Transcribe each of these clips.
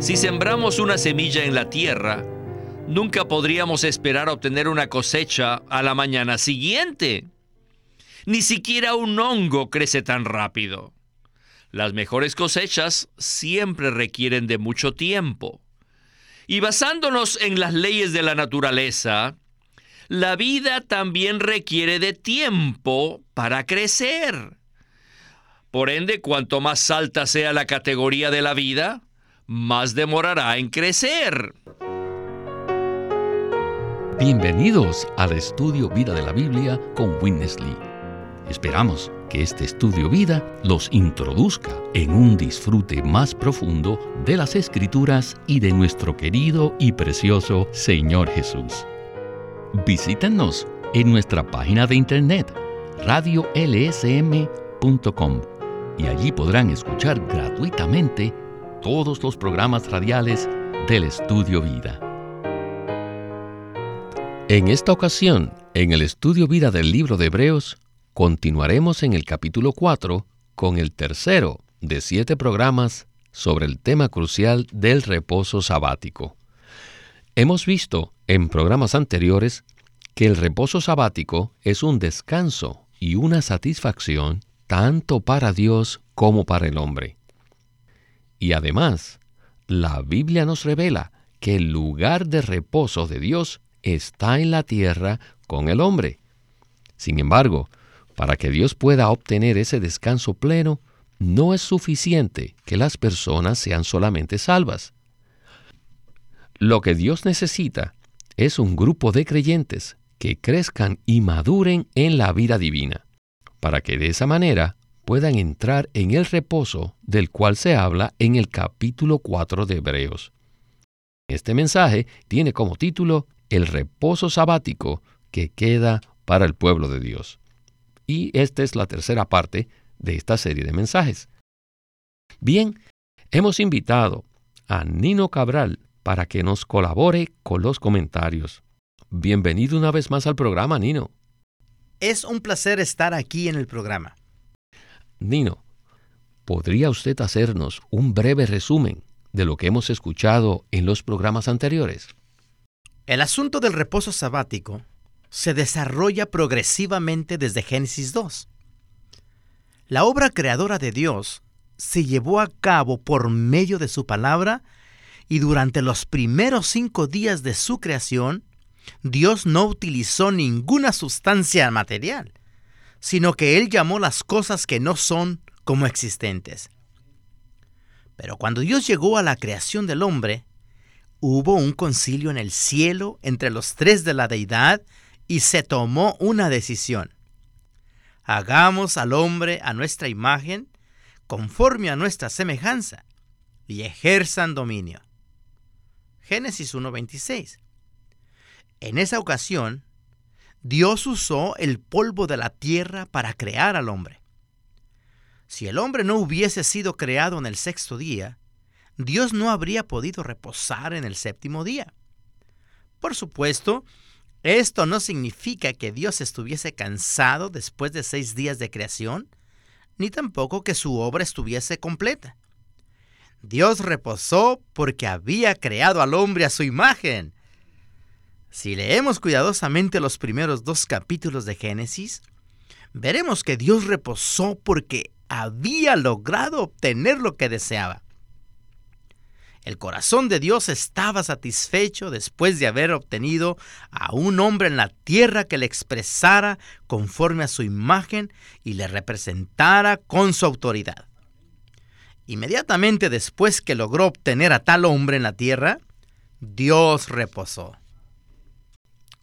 Si sembramos una semilla en la tierra, nunca podríamos esperar obtener una cosecha a la mañana siguiente. Ni siquiera un hongo crece tan rápido. Las mejores cosechas siempre requieren de mucho tiempo. Y basándonos en las leyes de la naturaleza, la vida también requiere de tiempo para crecer. Por ende, cuanto más alta sea la categoría de la vida, más demorará en crecer. Bienvenidos al estudio Vida de la Biblia con Witness Lee. Esperamos que este estudio vida los introduzca en un disfrute más profundo de las escrituras y de nuestro querido y precioso Señor Jesús. Visítenos en nuestra página de internet radiolsm.com y allí podrán escuchar gratuitamente todos los programas radiales del Estudio Vida. En esta ocasión, en el Estudio Vida del libro de Hebreos, continuaremos en el capítulo 4 con el tercero de siete programas sobre el tema crucial del reposo sabático. Hemos visto en programas anteriores que el reposo sabático es un descanso y una satisfacción tanto para Dios como para el hombre. Y además, la Biblia nos revela que el lugar de reposo de Dios está en la tierra con el hombre. Sin embargo, para que Dios pueda obtener ese descanso pleno, no es suficiente que las personas sean solamente salvas. Lo que Dios necesita es un grupo de creyentes que crezcan y maduren en la vida divina, para que de esa manera puedan entrar en el reposo del cual se habla en el capítulo 4 de Hebreos. Este mensaje tiene como título El reposo sabático que queda para el pueblo de Dios. Y esta es la tercera parte de esta serie de mensajes. Bien, hemos invitado a Nino Cabral para que nos colabore con los comentarios. Bienvenido una vez más al programa, Nino. Es un placer estar aquí en el programa. Nino, ¿podría usted hacernos un breve resumen de lo que hemos escuchado en los programas anteriores? El asunto del reposo sabático se desarrolla progresivamente desde Génesis 2. La obra creadora de Dios se llevó a cabo por medio de su palabra y durante los primeros cinco días de su creación, Dios no utilizó ninguna sustancia material sino que Él llamó las cosas que no son como existentes. Pero cuando Dios llegó a la creación del hombre, hubo un concilio en el cielo entre los tres de la deidad y se tomó una decisión. Hagamos al hombre a nuestra imagen, conforme a nuestra semejanza, y ejerzan dominio. Génesis 1.26. En esa ocasión, Dios usó el polvo de la tierra para crear al hombre. Si el hombre no hubiese sido creado en el sexto día, Dios no habría podido reposar en el séptimo día. Por supuesto, esto no significa que Dios estuviese cansado después de seis días de creación, ni tampoco que su obra estuviese completa. Dios reposó porque había creado al hombre a su imagen si leemos cuidadosamente los primeros dos capítulos de Génesis, veremos que Dios reposó porque había logrado obtener lo que deseaba. El corazón de Dios estaba satisfecho después de haber obtenido a un hombre en la tierra que le expresara conforme a su imagen y le representara con su autoridad. Inmediatamente después que logró obtener a tal hombre en la tierra, Dios reposó.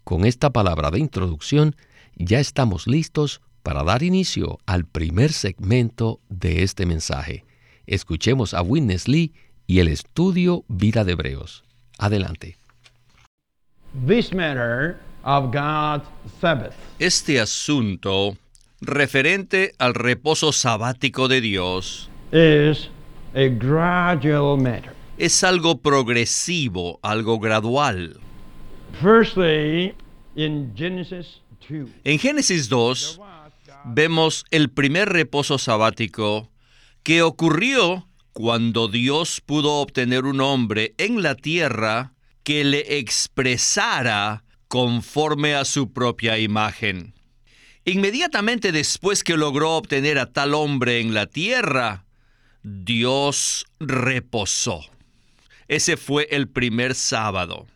Con esta palabra de introducción ya estamos listos para dar inicio al primer segmento de este mensaje. Escuchemos a Witness Lee y el estudio Vida de Hebreos. Adelante. Este asunto referente al reposo sabático de Dios es algo progresivo, algo gradual. En Génesis 2 vemos el primer reposo sabático que ocurrió cuando Dios pudo obtener un hombre en la tierra que le expresara conforme a su propia imagen. Inmediatamente después que logró obtener a tal hombre en la tierra, Dios reposó. Ese fue el primer sábado.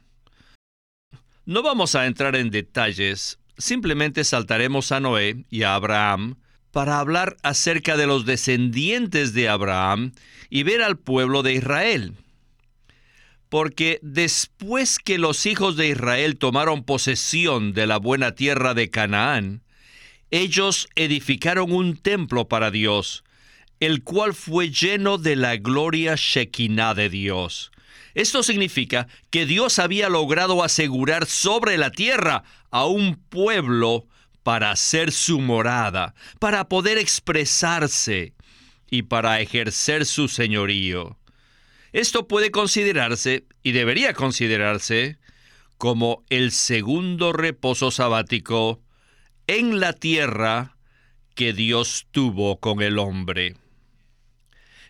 No vamos a entrar en detalles, simplemente saltaremos a Noé y a Abraham para hablar acerca de los descendientes de Abraham y ver al pueblo de Israel. Porque después que los hijos de Israel tomaron posesión de la buena tierra de Canaán, ellos edificaron un templo para Dios, el cual fue lleno de la gloria Shekinah de Dios. Esto significa que Dios había logrado asegurar sobre la tierra a un pueblo para hacer su morada, para poder expresarse y para ejercer su señorío. Esto puede considerarse, y debería considerarse, como el segundo reposo sabático en la tierra que Dios tuvo con el hombre.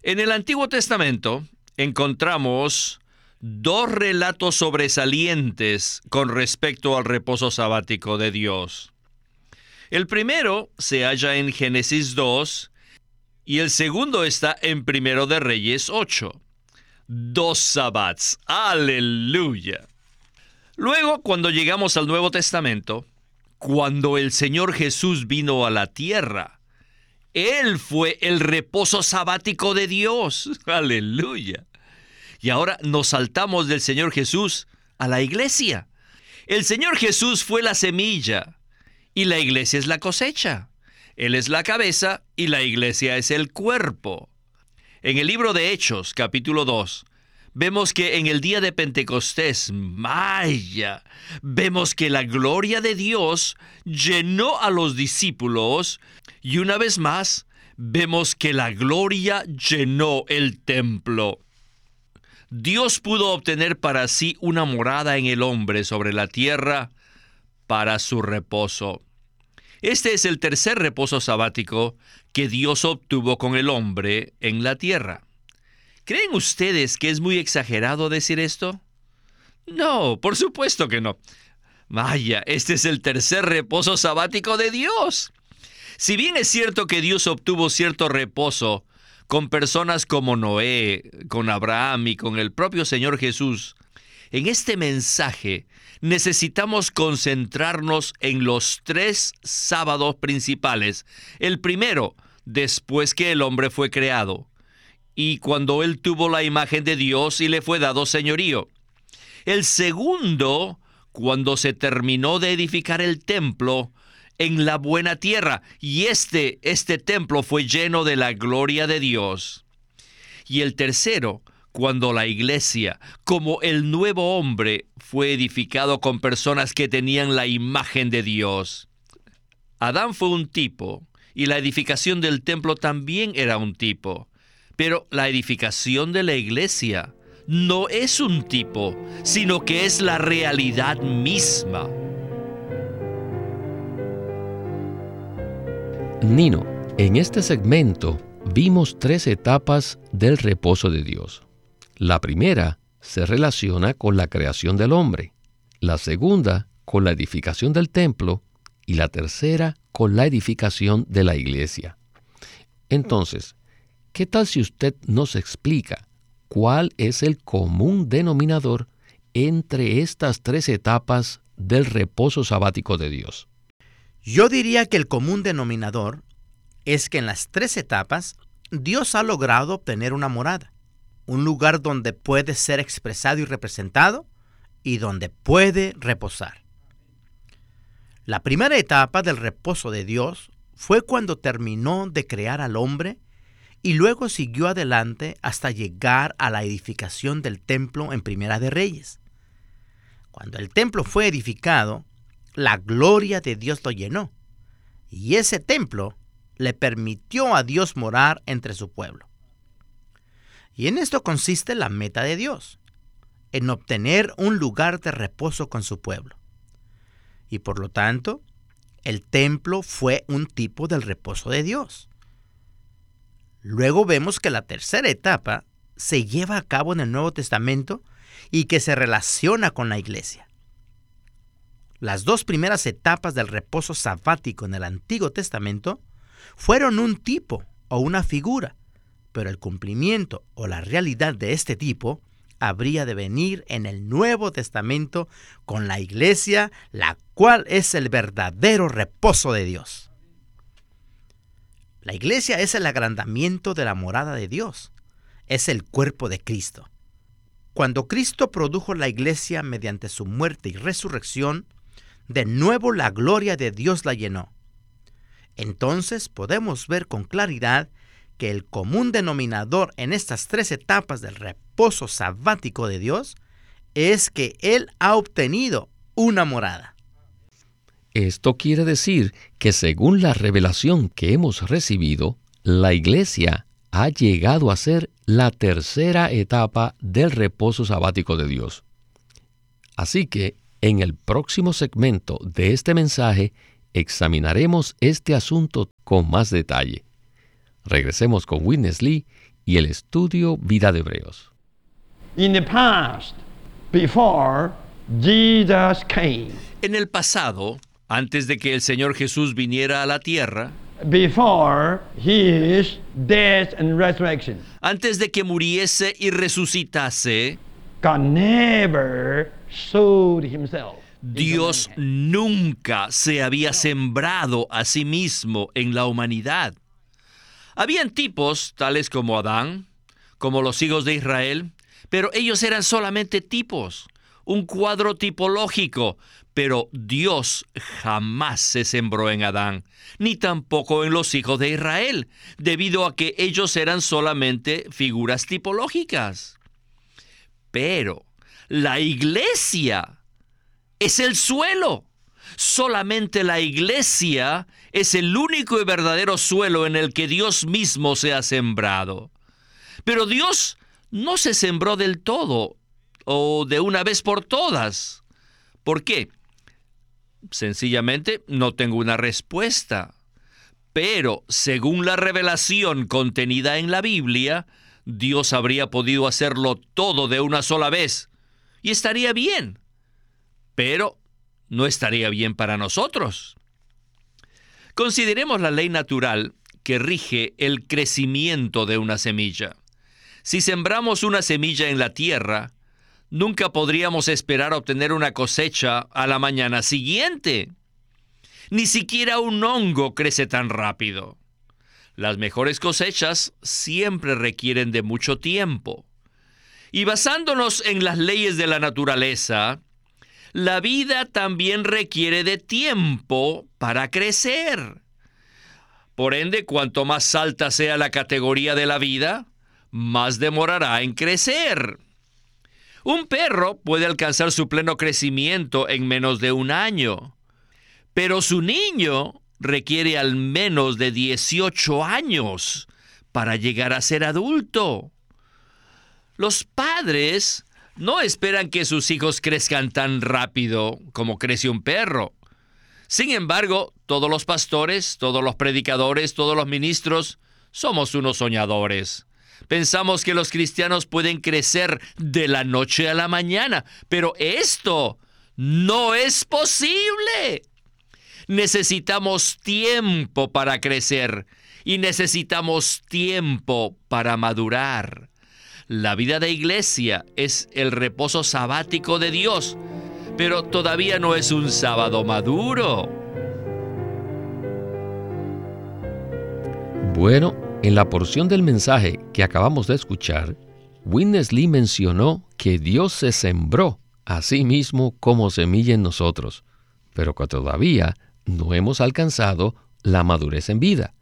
En el Antiguo Testamento encontramos dos relatos sobresalientes con respecto al reposo sabático de Dios. El primero se halla en Génesis 2 y el segundo está en Primero de Reyes 8. Dos sabbats. Aleluya. Luego, cuando llegamos al Nuevo Testamento, cuando el Señor Jesús vino a la tierra. Él fue el reposo sabático de Dios. Aleluya. Y ahora nos saltamos del Señor Jesús a la iglesia. El Señor Jesús fue la semilla y la iglesia es la cosecha. Él es la cabeza y la iglesia es el cuerpo. En el libro de Hechos, capítulo 2, vemos que en el día de Pentecostés, Maya, vemos que la gloria de Dios llenó a los discípulos y una vez más vemos que la gloria llenó el templo. Dios pudo obtener para sí una morada en el hombre sobre la tierra para su reposo. Este es el tercer reposo sabático que Dios obtuvo con el hombre en la tierra. ¿Creen ustedes que es muy exagerado decir esto? No, por supuesto que no. Vaya, este es el tercer reposo sabático de Dios. Si bien es cierto que Dios obtuvo cierto reposo con personas como Noé, con Abraham y con el propio Señor Jesús, en este mensaje necesitamos concentrarnos en los tres sábados principales. El primero, después que el hombre fue creado y cuando él tuvo la imagen de Dios y le fue dado señorío. El segundo, cuando se terminó de edificar el templo en la buena tierra, y este, este templo fue lleno de la gloria de Dios. Y el tercero, cuando la iglesia, como el nuevo hombre, fue edificado con personas que tenían la imagen de Dios. Adán fue un tipo, y la edificación del templo también era un tipo. Pero la edificación de la iglesia no es un tipo, sino que es la realidad misma. Nino, en este segmento vimos tres etapas del reposo de Dios. La primera se relaciona con la creación del hombre, la segunda con la edificación del templo y la tercera con la edificación de la iglesia. Entonces, ¿Qué tal si usted nos explica cuál es el común denominador entre estas tres etapas del reposo sabático de Dios? Yo diría que el común denominador es que en las tres etapas Dios ha logrado obtener una morada, un lugar donde puede ser expresado y representado y donde puede reposar. La primera etapa del reposo de Dios fue cuando terminó de crear al hombre y luego siguió adelante hasta llegar a la edificación del templo en Primera de Reyes. Cuando el templo fue edificado, la gloria de Dios lo llenó, y ese templo le permitió a Dios morar entre su pueblo. Y en esto consiste la meta de Dios, en obtener un lugar de reposo con su pueblo. Y por lo tanto, el templo fue un tipo del reposo de Dios. Luego vemos que la tercera etapa se lleva a cabo en el Nuevo Testamento y que se relaciona con la iglesia. Las dos primeras etapas del reposo sabático en el Antiguo Testamento fueron un tipo o una figura, pero el cumplimiento o la realidad de este tipo habría de venir en el Nuevo Testamento con la iglesia, la cual es el verdadero reposo de Dios. La iglesia es el agrandamiento de la morada de Dios, es el cuerpo de Cristo. Cuando Cristo produjo la iglesia mediante su muerte y resurrección, de nuevo la gloria de Dios la llenó. Entonces podemos ver con claridad que el común denominador en estas tres etapas del reposo sabático de Dios es que Él ha obtenido una morada. Esto quiere decir que según la revelación que hemos recibido, la iglesia ha llegado a ser la tercera etapa del reposo sabático de Dios. Así que en el próximo segmento de este mensaje examinaremos este asunto con más detalle. Regresemos con Witness Lee y el estudio Vida de Hebreos. In the past, before Jesus came, En el pasado, antes de que el Señor Jesús viniera a la tierra, before his death and resurrection, antes de que muriese y resucitase, Dios nunca se había sembrado a sí mismo en la humanidad. Habían tipos tales como Adán, como los hijos de Israel, pero ellos eran solamente tipos, un cuadro tipológico, pero Dios jamás se sembró en Adán, ni tampoco en los hijos de Israel, debido a que ellos eran solamente figuras tipológicas. Pero la iglesia es el suelo. Solamente la iglesia es el único y verdadero suelo en el que Dios mismo se ha sembrado. Pero Dios no se sembró del todo o de una vez por todas. ¿Por qué? Sencillamente no tengo una respuesta. Pero según la revelación contenida en la Biblia, Dios habría podido hacerlo todo de una sola vez. Y estaría bien. Pero no estaría bien para nosotros. Consideremos la ley natural que rige el crecimiento de una semilla. Si sembramos una semilla en la tierra, nunca podríamos esperar obtener una cosecha a la mañana siguiente. Ni siquiera un hongo crece tan rápido. Las mejores cosechas siempre requieren de mucho tiempo. Y basándonos en las leyes de la naturaleza, la vida también requiere de tiempo para crecer. Por ende, cuanto más alta sea la categoría de la vida, más demorará en crecer. Un perro puede alcanzar su pleno crecimiento en menos de un año, pero su niño requiere al menos de 18 años para llegar a ser adulto. Los padres no esperan que sus hijos crezcan tan rápido como crece un perro. Sin embargo, todos los pastores, todos los predicadores, todos los ministros, somos unos soñadores. Pensamos que los cristianos pueden crecer de la noche a la mañana, pero esto no es posible. Necesitamos tiempo para crecer y necesitamos tiempo para madurar. La vida de iglesia es el reposo sabático de Dios, pero todavía no es un sábado maduro. Bueno, en la porción del mensaje que acabamos de escuchar, Witness Lee mencionó que Dios se sembró a sí mismo como semilla en nosotros, pero que todavía no hemos alcanzado la madurez en vida.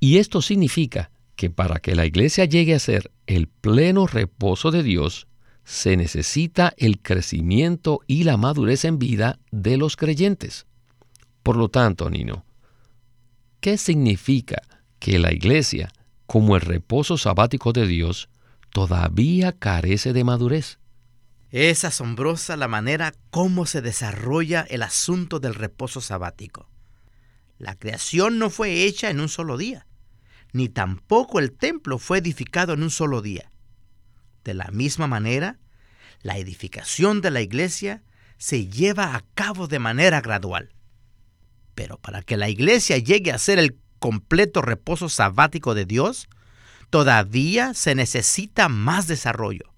Y esto significa que para que la iglesia llegue a ser el pleno reposo de Dios, se necesita el crecimiento y la madurez en vida de los creyentes. Por lo tanto, Nino, ¿qué significa que la iglesia, como el reposo sabático de Dios, todavía carece de madurez? Es asombrosa la manera cómo se desarrolla el asunto del reposo sabático. La creación no fue hecha en un solo día, ni tampoco el templo fue edificado en un solo día. De la misma manera, la edificación de la iglesia se lleva a cabo de manera gradual. Pero para que la iglesia llegue a ser el completo reposo sabático de Dios, todavía se necesita más desarrollo.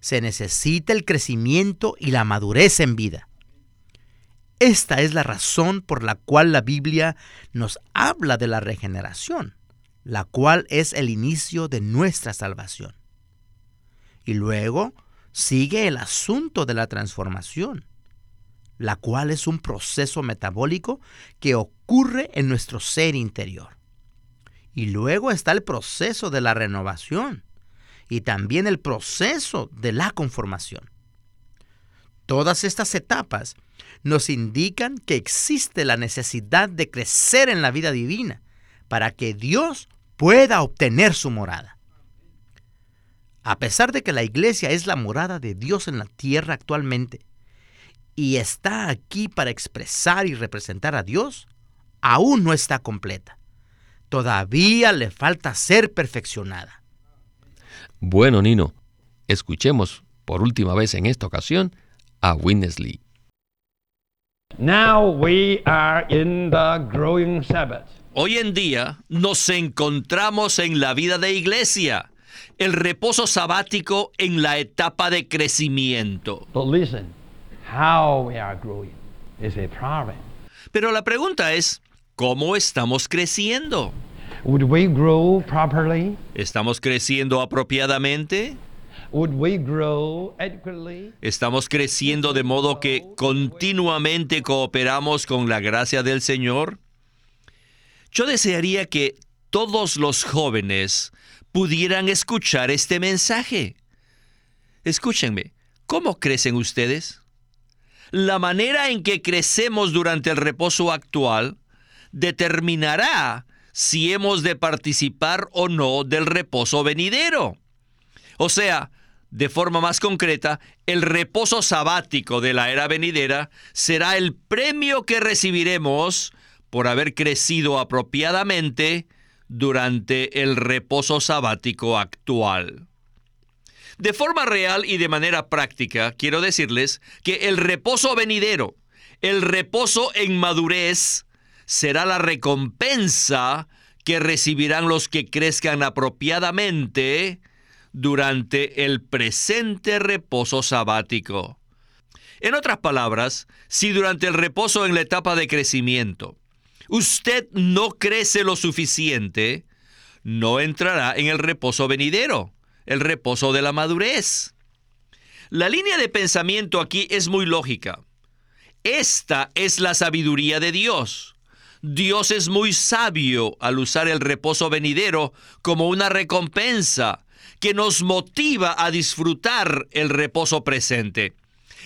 Se necesita el crecimiento y la madurez en vida. Esta es la razón por la cual la Biblia nos habla de la regeneración, la cual es el inicio de nuestra salvación. Y luego sigue el asunto de la transformación, la cual es un proceso metabólico que ocurre en nuestro ser interior. Y luego está el proceso de la renovación y también el proceso de la conformación. Todas estas etapas nos indican que existe la necesidad de crecer en la vida divina para que Dios pueda obtener su morada. A pesar de que la iglesia es la morada de Dios en la tierra actualmente y está aquí para expresar y representar a Dios, aún no está completa. Todavía le falta ser perfeccionada. Bueno, Nino, escuchemos por última vez en esta ocasión a Winnesley. Now we are in the growing Sabbath. Hoy en día nos encontramos en la vida de iglesia, el reposo sabático en la etapa de crecimiento. But listen, how we are growing is a problem. Pero la pregunta es, ¿cómo estamos creciendo? Would we grow properly? ¿Estamos creciendo apropiadamente? Would we grow adequately? ¿Estamos creciendo de modo que continuamente cooperamos con la gracia del Señor? Yo desearía que todos los jóvenes pudieran escuchar este mensaje. Escúchenme, ¿cómo crecen ustedes? La manera en que crecemos durante el reposo actual determinará si hemos de participar o no del reposo venidero. O sea, de forma más concreta, el reposo sabático de la era venidera será el premio que recibiremos por haber crecido apropiadamente durante el reposo sabático actual. De forma real y de manera práctica, quiero decirles que el reposo venidero, el reposo en madurez, será la recompensa que recibirán los que crezcan apropiadamente durante el presente reposo sabático. En otras palabras, si durante el reposo en la etapa de crecimiento usted no crece lo suficiente, no entrará en el reposo venidero, el reposo de la madurez. La línea de pensamiento aquí es muy lógica. Esta es la sabiduría de Dios. Dios es muy sabio al usar el reposo venidero como una recompensa que nos motiva a disfrutar el reposo presente.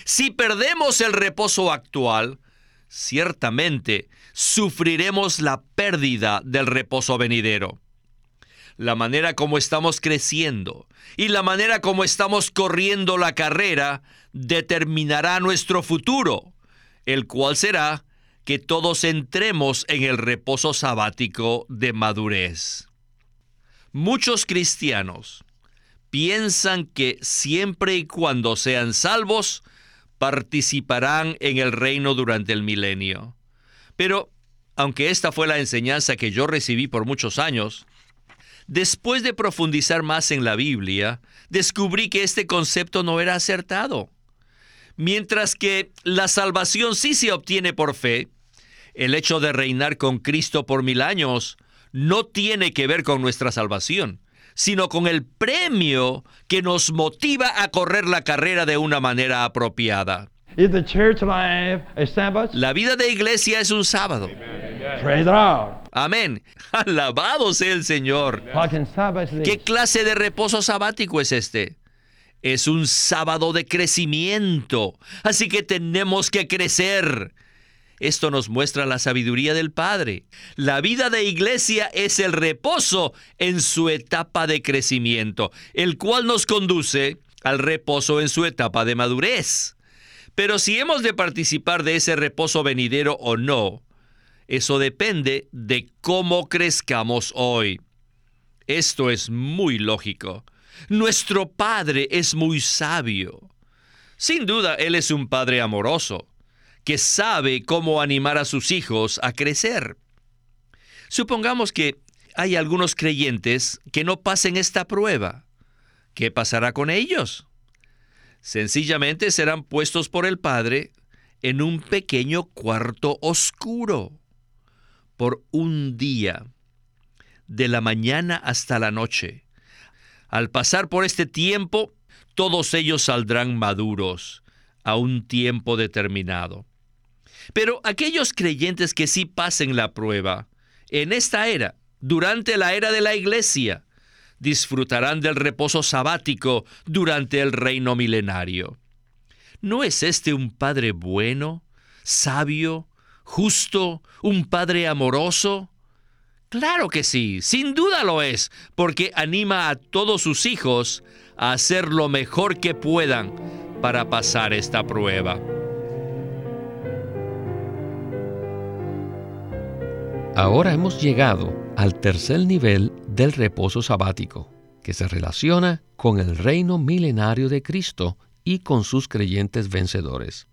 Si perdemos el reposo actual, ciertamente sufriremos la pérdida del reposo venidero. La manera como estamos creciendo y la manera como estamos corriendo la carrera determinará nuestro futuro, el cual será que todos entremos en el reposo sabático de madurez. Muchos cristianos piensan que siempre y cuando sean salvos, participarán en el reino durante el milenio. Pero, aunque esta fue la enseñanza que yo recibí por muchos años, después de profundizar más en la Biblia, descubrí que este concepto no era acertado. Mientras que la salvación sí se obtiene por fe, el hecho de reinar con Cristo por mil años no tiene que ver con nuestra salvación, sino con el premio que nos motiva a correr la carrera de una manera apropiada. La vida de iglesia es un sábado. Amén. Alabado sea el Señor. ¿Qué clase de reposo sabático es este? Es un sábado de crecimiento. Así que tenemos que crecer. Esto nos muestra la sabiduría del Padre. La vida de iglesia es el reposo en su etapa de crecimiento, el cual nos conduce al reposo en su etapa de madurez. Pero si hemos de participar de ese reposo venidero o no, eso depende de cómo crezcamos hoy. Esto es muy lógico. Nuestro Padre es muy sabio. Sin duda, Él es un Padre amoroso, que sabe cómo animar a sus hijos a crecer. Supongamos que hay algunos creyentes que no pasen esta prueba. ¿Qué pasará con ellos? Sencillamente serán puestos por el Padre en un pequeño cuarto oscuro por un día, de la mañana hasta la noche. Al pasar por este tiempo, todos ellos saldrán maduros a un tiempo determinado. Pero aquellos creyentes que sí pasen la prueba, en esta era, durante la era de la iglesia, disfrutarán del reposo sabático durante el reino milenario. ¿No es este un Padre bueno, sabio, justo, un Padre amoroso? Claro que sí, sin duda lo es, porque anima a todos sus hijos a hacer lo mejor que puedan para pasar esta prueba. Ahora hemos llegado al tercer nivel del reposo sabático, que se relaciona con el reino milenario de Cristo y con sus creyentes vencedores.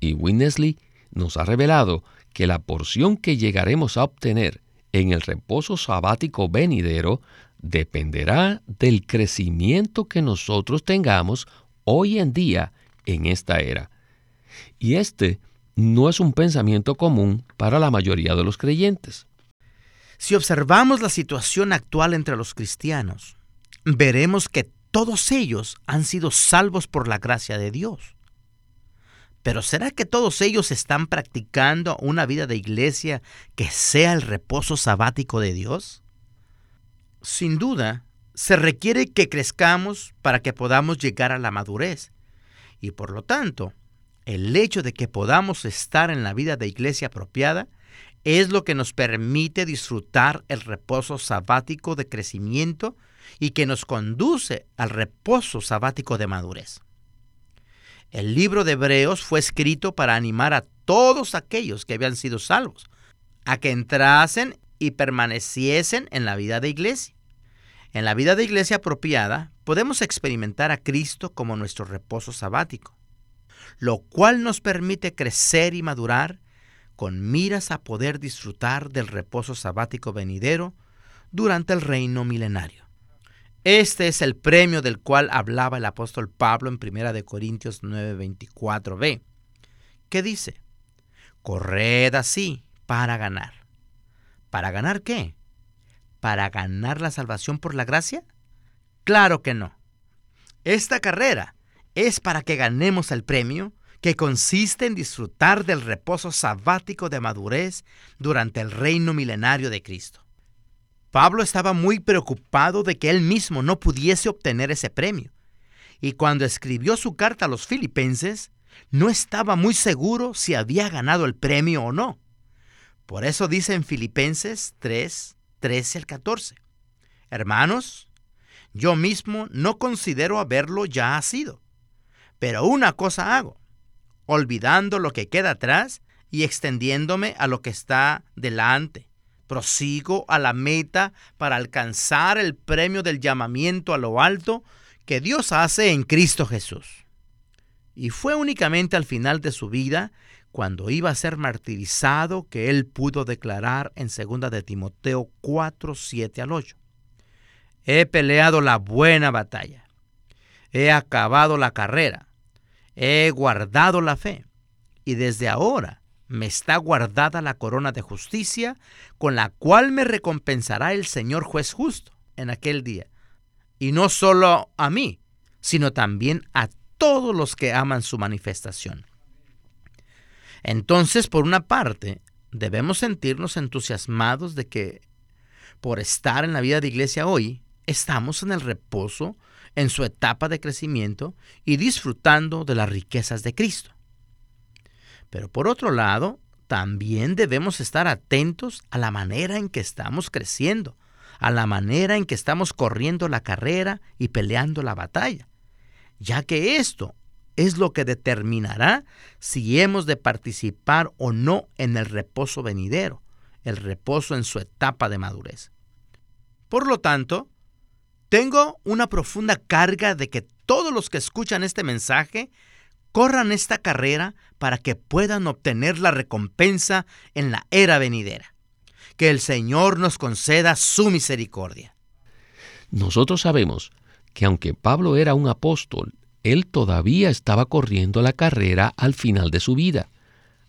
Y Winnesley nos ha revelado que la porción que llegaremos a obtener en el reposo sabático venidero dependerá del crecimiento que nosotros tengamos hoy en día en esta era. Y este no es un pensamiento común para la mayoría de los creyentes. Si observamos la situación actual entre los cristianos, veremos que todos ellos han sido salvos por la gracia de Dios. Pero ¿será que todos ellos están practicando una vida de iglesia que sea el reposo sabático de Dios? Sin duda, se requiere que crezcamos para que podamos llegar a la madurez. Y por lo tanto, el hecho de que podamos estar en la vida de iglesia apropiada es lo que nos permite disfrutar el reposo sabático de crecimiento y que nos conduce al reposo sabático de madurez. El libro de Hebreos fue escrito para animar a todos aquellos que habían sido salvos a que entrasen y permaneciesen en la vida de iglesia. En la vida de iglesia apropiada podemos experimentar a Cristo como nuestro reposo sabático, lo cual nos permite crecer y madurar con miras a poder disfrutar del reposo sabático venidero durante el reino milenario. Este es el premio del cual hablaba el apóstol Pablo en 1 de Corintios 9:24b, que dice: Corred así para ganar. ¿Para ganar qué? ¿Para ganar la salvación por la gracia? Claro que no. Esta carrera es para que ganemos el premio que consiste en disfrutar del reposo sabático de madurez durante el reino milenario de Cristo. Pablo estaba muy preocupado de que él mismo no pudiese obtener ese premio. Y cuando escribió su carta a los filipenses, no estaba muy seguro si había ganado el premio o no. Por eso dice en Filipenses 3, 13 al 14, Hermanos, yo mismo no considero haberlo ya sido, pero una cosa hago, olvidando lo que queda atrás y extendiéndome a lo que está delante prosigo a la meta para alcanzar el premio del llamamiento a lo alto que Dios hace en Cristo Jesús. Y fue únicamente al final de su vida, cuando iba a ser martirizado, que él pudo declarar en 2 de Timoteo 4, 7 al 8. He peleado la buena batalla, he acabado la carrera, he guardado la fe, y desde ahora me está guardada la corona de justicia, con la cual me recompensará el Señor juez justo en aquel día. Y no solo a mí, sino también a todos los que aman su manifestación. Entonces, por una parte, debemos sentirnos entusiasmados de que por estar en la vida de iglesia hoy, estamos en el reposo, en su etapa de crecimiento y disfrutando de las riquezas de Cristo. Pero por otro lado, también debemos estar atentos a la manera en que estamos creciendo, a la manera en que estamos corriendo la carrera y peleando la batalla, ya que esto es lo que determinará si hemos de participar o no en el reposo venidero, el reposo en su etapa de madurez. Por lo tanto, tengo una profunda carga de que todos los que escuchan este mensaje corran esta carrera para que puedan obtener la recompensa en la era venidera. Que el Señor nos conceda su misericordia. Nosotros sabemos que aunque Pablo era un apóstol, él todavía estaba corriendo la carrera al final de su vida.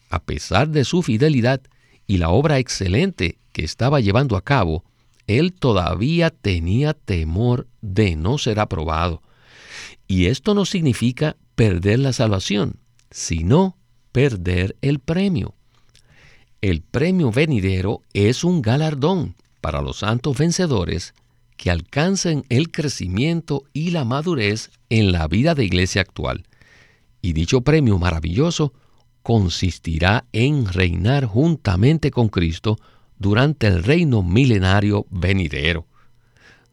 A pesar de su fidelidad y la obra excelente que estaba llevando a cabo, él todavía tenía temor de no ser aprobado. Y esto no significa perder la salvación, sino perder el premio. El premio venidero es un galardón para los santos vencedores que alcancen el crecimiento y la madurez en la vida de iglesia actual. Y dicho premio maravilloso consistirá en reinar juntamente con Cristo durante el reino milenario venidero.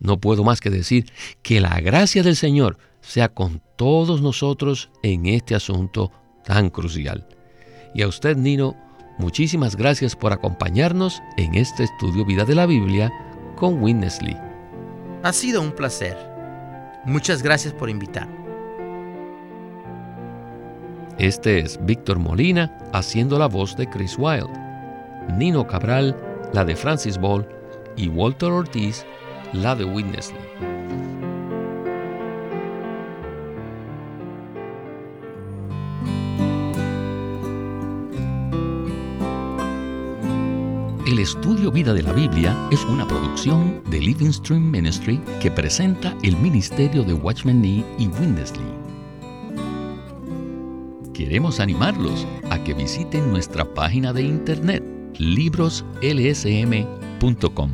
No puedo más que decir que la gracia del Señor sea con todos nosotros en este asunto tan crucial. Y a usted, Nino, muchísimas gracias por acompañarnos en este estudio Vida de la Biblia con Witness Lee. Ha sido un placer. Muchas gracias por invitarme. Este es Víctor Molina haciendo la voz de Chris Wilde, Nino Cabral, la de Francis Ball y Walter Ortiz, la de Witness El estudio Vida de la Biblia es una producción de Living Stream Ministry que presenta el ministerio de Watchman Nee y Windesley. Queremos animarlos a que visiten nuestra página de internet libroslsm.com.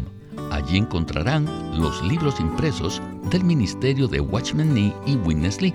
Allí encontrarán los libros impresos del ministerio de Watchman Nee y Witness Lee